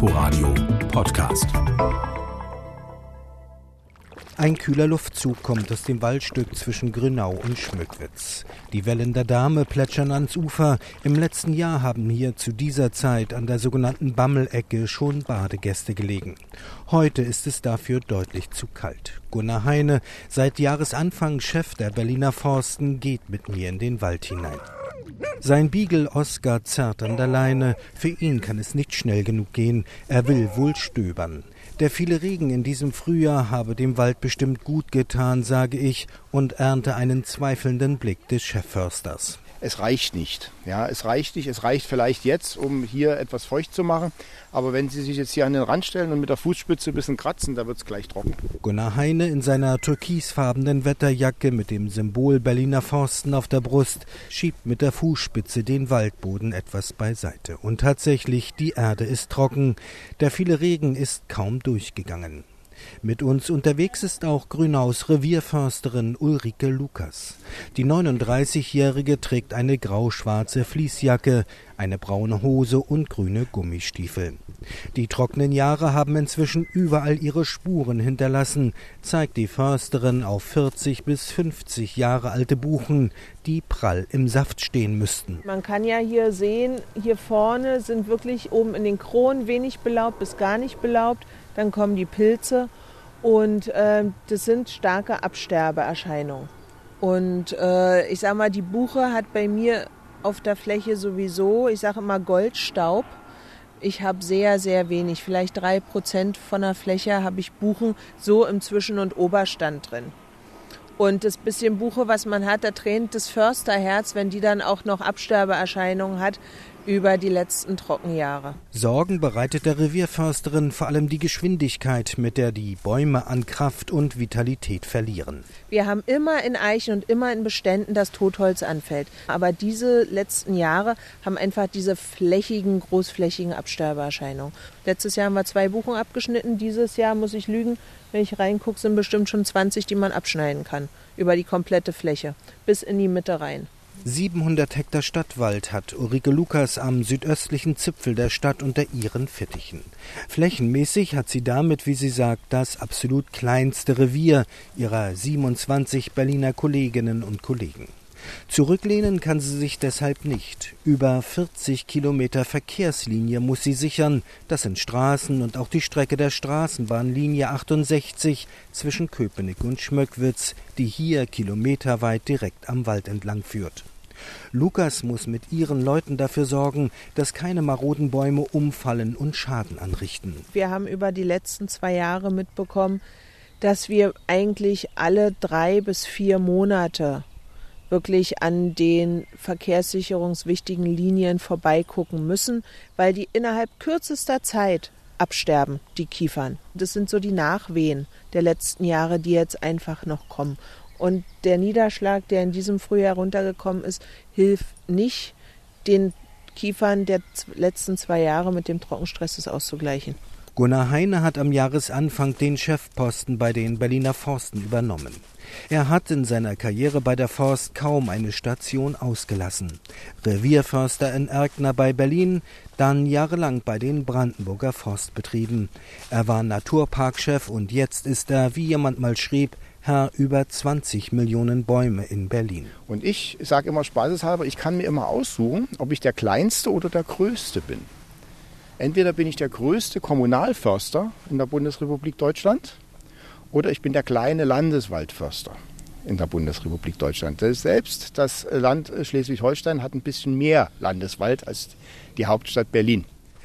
Inforadio Podcast. Ein kühler Luftzug kommt aus dem Waldstück zwischen Grünau und Schmückwitz. Die Wellen der Dame plätschern ans Ufer. Im letzten Jahr haben hier zu dieser Zeit an der sogenannten Bammelecke schon Badegäste gelegen. Heute ist es dafür deutlich zu kalt. Gunnar Heine, seit Jahresanfang Chef der Berliner Forsten, geht mit mir in den Wald hinein. Sein Beagle Oscar zerrt an der Leine. Für ihn kann es nicht schnell genug gehen. Er will wohl stöbern. Der viele Regen in diesem Frühjahr habe dem Wald bestimmt gut getan, sage ich, und ernte einen zweifelnden Blick des Chefförsters es reicht nicht. Ja, es reicht nicht. Es reicht vielleicht jetzt, um hier etwas feucht zu machen. Aber wenn Sie sich jetzt hier an den Rand stellen und mit der Fußspitze ein bisschen kratzen, da wird es gleich trocken. Gunnar Heine in seiner türkisfarbenen Wetterjacke mit dem Symbol Berliner Forsten auf der Brust schiebt mit der Fußspitze den Waldboden etwas beiseite. Und tatsächlich, die Erde ist trocken. Der viele Regen ist kaum durchgegangen. Mit uns unterwegs ist auch Grünaus Revierförsterin Ulrike Lukas. Die 39-Jährige trägt eine grau-schwarze Fließjacke, eine braune Hose und grüne Gummistiefel. Die trockenen Jahre haben inzwischen überall ihre Spuren hinterlassen, zeigt die Försterin auf 40 bis 50 Jahre alte Buchen, die prall im Saft stehen müssten. Man kann ja hier sehen, hier vorne sind wirklich oben in den Kronen wenig belaubt bis gar nicht belaubt dann kommen die Pilze und äh, das sind starke Absterbeerscheinungen. Und äh, ich sage mal, die Buche hat bei mir auf der Fläche sowieso, ich sage immer Goldstaub. Ich habe sehr, sehr wenig, vielleicht drei Prozent von der Fläche habe ich Buchen so im Zwischen- und Oberstand drin. Und das bisschen Buche, was man hat, da tränt das Försterherz, wenn die dann auch noch Absterbeerscheinungen hat über die letzten Trockenjahre. Sorgen bereitet der Revierförsterin vor allem die Geschwindigkeit, mit der die Bäume an Kraft und Vitalität verlieren. Wir haben immer in Eichen und immer in Beständen, dass Totholz anfällt. Aber diese letzten Jahre haben einfach diese flächigen, großflächigen Absterbeerscheinungen. Letztes Jahr haben wir zwei Buchen abgeschnitten. Dieses Jahr muss ich lügen, wenn ich reingucke, sind bestimmt schon 20, die man abschneiden kann. Über die komplette Fläche. Bis in die Mitte rein. 700 Hektar Stadtwald hat Ulrike Lukas am südöstlichen Zipfel der Stadt unter ihren Fittichen. Flächenmäßig hat sie damit, wie sie sagt, das absolut kleinste Revier ihrer 27 Berliner Kolleginnen und Kollegen. Zurücklehnen kann sie sich deshalb nicht. Über 40 Kilometer Verkehrslinie muss sie sichern. Das sind Straßen und auch die Strecke der Straßenbahnlinie 68 zwischen Köpenick und Schmöckwitz, die hier kilometerweit direkt am Wald entlang führt. Lukas muss mit ihren Leuten dafür sorgen, dass keine maroden Bäume umfallen und Schaden anrichten. Wir haben über die letzten zwei Jahre mitbekommen, dass wir eigentlich alle drei bis vier Monate wirklich an den verkehrssicherungswichtigen Linien vorbeigucken müssen, weil die innerhalb kürzester Zeit absterben, die Kiefern. Das sind so die Nachwehen der letzten Jahre, die jetzt einfach noch kommen. Und der Niederschlag, der in diesem Frühjahr runtergekommen ist, hilft nicht, den Kiefern der letzten zwei Jahre mit dem Trockenstress auszugleichen. Gunnar Heine hat am Jahresanfang den Chefposten bei den Berliner Forsten übernommen. Er hat in seiner Karriere bei der Forst kaum eine Station ausgelassen. Revierförster in Erkner bei Berlin, dann jahrelang bei den Brandenburger Forstbetrieben. Er war Naturparkchef und jetzt ist er, wie jemand mal schrieb, Herr über 20 Millionen Bäume in Berlin. Und ich sage immer spaßeshalber, ich kann mir immer aussuchen, ob ich der Kleinste oder der Größte bin. Entweder bin ich der größte Kommunalförster in der Bundesrepublik Deutschland oder ich bin der kleine Landeswaldförster in der Bundesrepublik Deutschland. Selbst das Land Schleswig-Holstein hat ein bisschen mehr Landeswald als die Hauptstadt Berlin.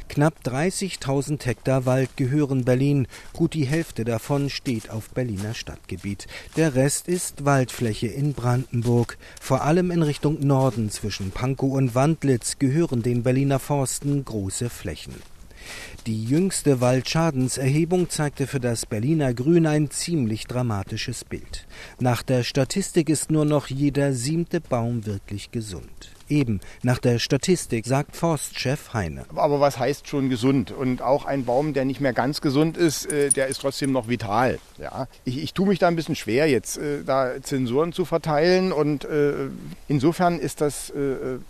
Knapp 30.000 Hektar Wald gehören Berlin. Gut die Hälfte davon steht auf Berliner Stadtgebiet. Der Rest ist Waldfläche in Brandenburg. Vor allem in Richtung Norden zwischen Pankow und Wandlitz gehören den Berliner Forsten große Flächen. Die jüngste Waldschadenserhebung zeigte für das Berliner Grün ein ziemlich dramatisches Bild. Nach der Statistik ist nur noch jeder siebte Baum wirklich gesund. Eben, nach der Statistik sagt Forstchef Heine. Aber was heißt schon gesund? Und auch ein Baum, der nicht mehr ganz gesund ist, äh, der ist trotzdem noch vital. Ja, ich, ich tue mich da ein bisschen schwer, jetzt äh, da Zensuren zu verteilen. Und äh, insofern ist das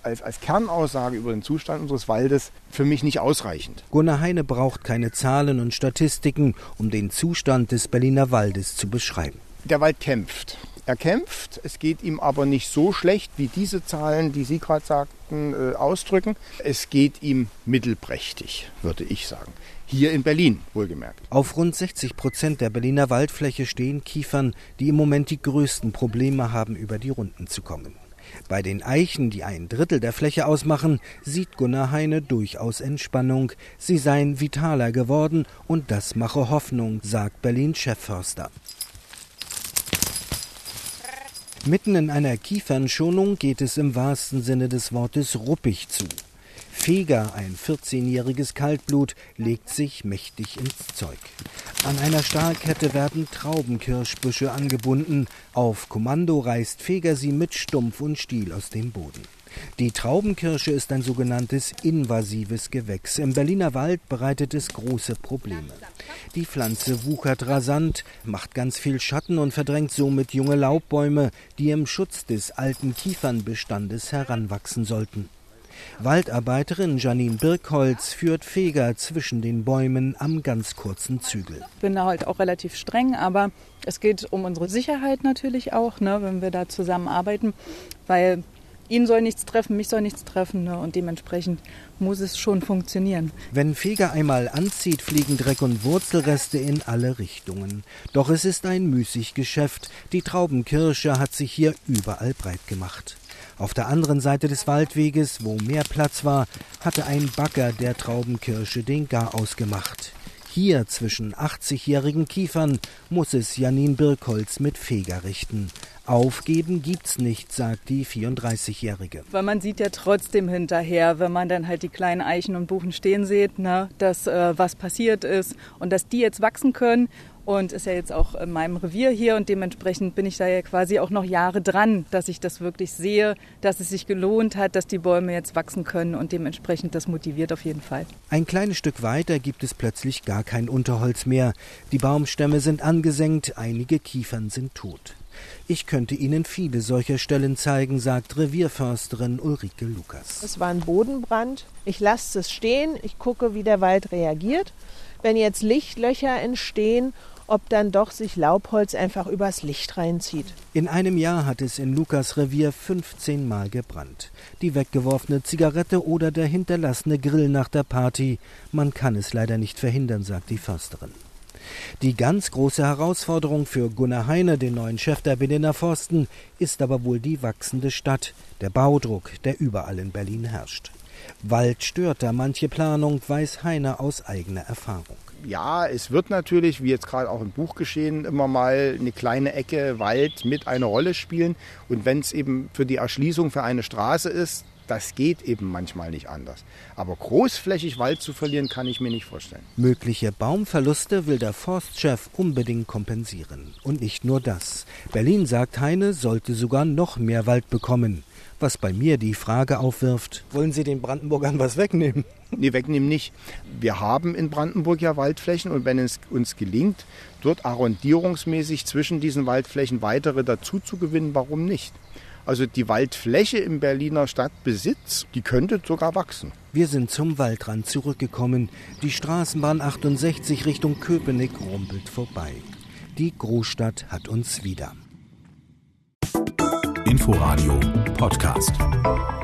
als, als Kernaussage über den Zustand unseres Waldes für mich nicht ausreichend. Gunnar Heine braucht keine Zahlen und Statistiken, um den Zustand des Berliner Waldes zu beschreiben. Der Wald kämpft. Er kämpft, es geht ihm aber nicht so schlecht, wie diese Zahlen, die Sie gerade sagten, äh, ausdrücken. Es geht ihm mittelprächtig, würde ich sagen. Hier in Berlin, wohlgemerkt. Auf rund 60 Prozent der Berliner Waldfläche stehen Kiefern, die im Moment die größten Probleme haben, über die Runden zu kommen. Bei den Eichen, die ein Drittel der Fläche ausmachen, sieht Gunnar Heine durchaus Entspannung. Sie seien vitaler geworden und das mache Hoffnung, sagt Berlin-Chefförster. Mitten in einer Kiefernschonung geht es im wahrsten Sinne des Wortes ruppig zu. Feger, ein 14-jähriges Kaltblut, legt sich mächtig ins Zeug. An einer Stahlkette werden Traubenkirschbüsche angebunden. Auf Kommando reißt Feger sie mit Stumpf und Stiel aus dem Boden. Die Traubenkirsche ist ein sogenanntes invasives Gewächs. Im Berliner Wald bereitet es große Probleme. Die Pflanze wuchert rasant, macht ganz viel Schatten und verdrängt somit junge Laubbäume, die im Schutz des alten Kiefernbestandes heranwachsen sollten. Waldarbeiterin Janine Birkholz führt Feger zwischen den Bäumen am ganz kurzen Zügel. Ich bin da halt auch relativ streng, aber es geht um unsere Sicherheit natürlich auch, ne, wenn wir da zusammenarbeiten, weil ihn soll nichts treffen, mich soll nichts treffen ne? und dementsprechend muss es schon funktionieren. Wenn Feger einmal anzieht, fliegen Dreck und Wurzelreste in alle Richtungen. Doch es ist ein müßig Geschäft. Die Traubenkirsche hat sich hier überall breit gemacht. Auf der anderen Seite des Waldweges, wo mehr Platz war, hatte ein Bagger der Traubenkirsche den Garaus gemacht. Hier zwischen 80-jährigen Kiefern muss es Janine Birkholz mit Feger richten. Aufgeben gibt's nicht, sagt die 34-Jährige. Weil man sieht ja trotzdem hinterher, wenn man dann halt die kleinen Eichen und Buchen stehen sieht, ne, dass äh, was passiert ist und dass die jetzt wachsen können und ist ja jetzt auch in meinem Revier hier und dementsprechend bin ich da ja quasi auch noch Jahre dran, dass ich das wirklich sehe, dass es sich gelohnt hat, dass die Bäume jetzt wachsen können und dementsprechend das motiviert auf jeden Fall. Ein kleines Stück weiter gibt es plötzlich gar kein Unterholz mehr. Die Baumstämme sind angesenkt, einige Kiefern sind tot. Ich könnte Ihnen viele solcher Stellen zeigen, sagt Revierförsterin Ulrike Lukas. Es war ein Bodenbrand. Ich lasse es stehen, ich gucke, wie der Wald reagiert. Wenn jetzt Lichtlöcher entstehen, ob dann doch sich Laubholz einfach übers Licht reinzieht. In einem Jahr hat es in Lukas Revier 15 Mal gebrannt. Die weggeworfene Zigarette oder der hinterlassene Grill nach der Party. Man kann es leider nicht verhindern, sagt die Försterin. Die ganz große Herausforderung für Gunnar Heine, den neuen Chef der Berliner Forsten, ist aber wohl die wachsende Stadt, der Baudruck, der überall in Berlin herrscht. Wald stört da manche Planung, weiß Heine aus eigener Erfahrung. Ja, es wird natürlich, wie jetzt gerade auch im Buch geschehen, immer mal eine kleine Ecke Wald mit eine Rolle spielen. Und wenn es eben für die Erschließung für eine Straße ist, das geht eben manchmal nicht anders. Aber großflächig Wald zu verlieren, kann ich mir nicht vorstellen. Mögliche Baumverluste will der Forstchef unbedingt kompensieren. Und nicht nur das. Berlin, sagt Heine, sollte sogar noch mehr Wald bekommen. Was bei mir die Frage aufwirft, wollen Sie den Brandenburgern was wegnehmen? Nee, wegnehmen nicht. Wir haben in Brandenburg ja Waldflächen und wenn es uns gelingt, dort arrondierungsmäßig zwischen diesen Waldflächen weitere dazu zu gewinnen, warum nicht? Also die Waldfläche im Berliner Stadtbesitz, die könnte sogar wachsen. Wir sind zum Waldrand zurückgekommen. Die Straßenbahn 68 Richtung Köpenick rumpelt vorbei. Die Großstadt hat uns wieder. Inforadio Podcast.